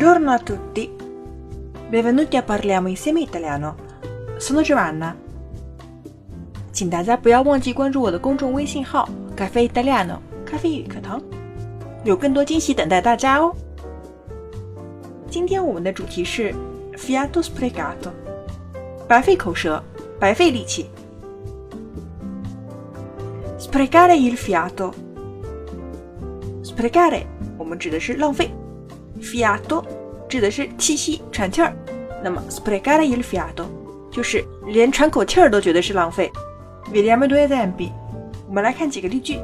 Buongiorno a tutti. Benvenuti a Parliamo insieme italiano. Sono Giovanna. 请大家不要忘记关注我的公众微信号“咖啡 italiano” 咖啡语课堂，有更多惊喜等待大家哦。今天我们的主题是 fiato sprecato，白费口舌，白费力气。Sprecare il fiato，sprecare 我们指的是浪费，fiato 指的是气息、喘气儿。那么 sprecare il fiato 就是连喘口气儿都觉得是浪费。Vediamo due esempi，我们来看几个例句。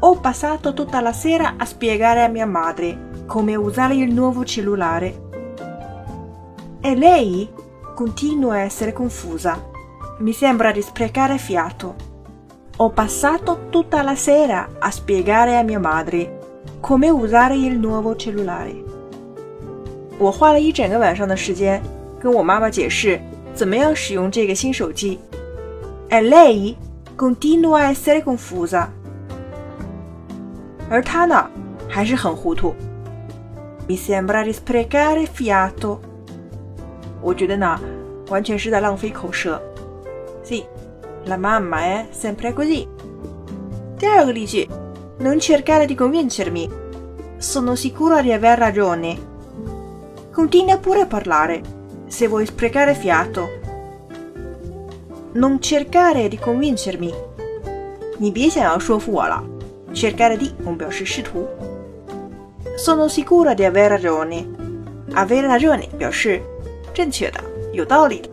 Ho passato tutta la sera a spiegare a mia madre come usare il nuovo cellulare. E lei continua a essere confusa. Mi sembra di sprecare fiato. Ho passato tutta la sera a spiegare a mia madre come usare il nuovo cellulare. 我花了一整个晚上的时间跟我妈妈解释怎么样使用这个新手机。E lei continua a essere confusa. 而她呢，还是很糊涂。Mi sembra di sprecare fiato. 我觉得呢，完全是在浪费口舌。Sì, la mamma è sempre così. 第二个例句 ，Non cercare di convincermi. Sono sicura di aver ragione. Continua pure a parlare. Se vuoi sprecare fiato. Non cercare di convincermi. 你别想要说服我了。Cercare di 我们表示试图。Sono sicura di aver ragione. Avere ragione 表示正确的、有道理的。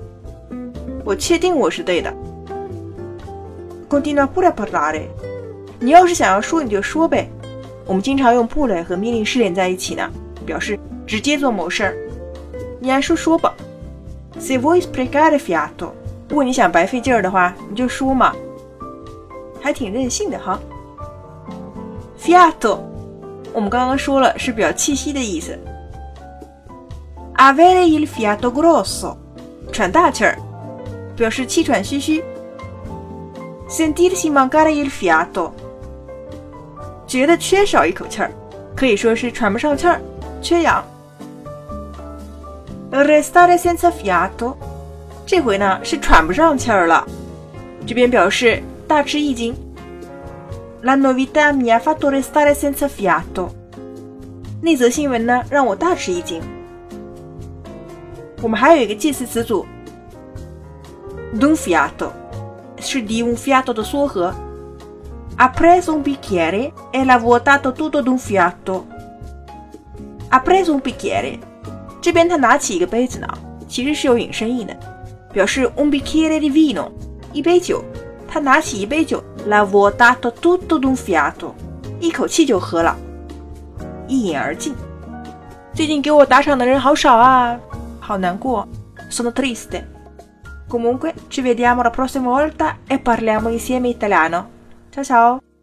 我确定我是对的。Continua pure a parlare。 你要是想要说，你就说呗。我们经常用 pure 和命令式连在一起呢，表示直接做某事儿。你来说说吧。Se vuoi sprecare fiato，如果你想白费劲儿的话，你就说嘛，还挺任性的哈。Fiato，我们刚刚说了是表气息的意思。Avere il fiato grosso，喘大气儿。表示气喘吁吁。Sentirsi mancare il fiato，觉得缺少一口气儿，可以说是喘不上气儿，缺氧。Restare senza fiato，这回呢是喘不上气儿了，这边表示大吃一惊。La novità mi ha fatto restare senza fiato，那则新闻呢让我大吃一惊。我们还有一个介词词组。d'un fiato 是 di un fiato 的缩合。Ha preso un bicchiere e l'ha vuotato tutto d'un fiato. Ha preso un bicchiere，这边他拿起一个杯子呢，其实是有引申义的，表示 un bicchiere di vino，一杯酒。他拿起一杯酒，l'ha vuotato tutto d'un fiato，一口气就喝了，一饮而尽。最近给我打赏的人好少啊，好难过，sono triste。Comunque, ci vediamo la prossima volta e parliamo insieme italiano. 悄悄。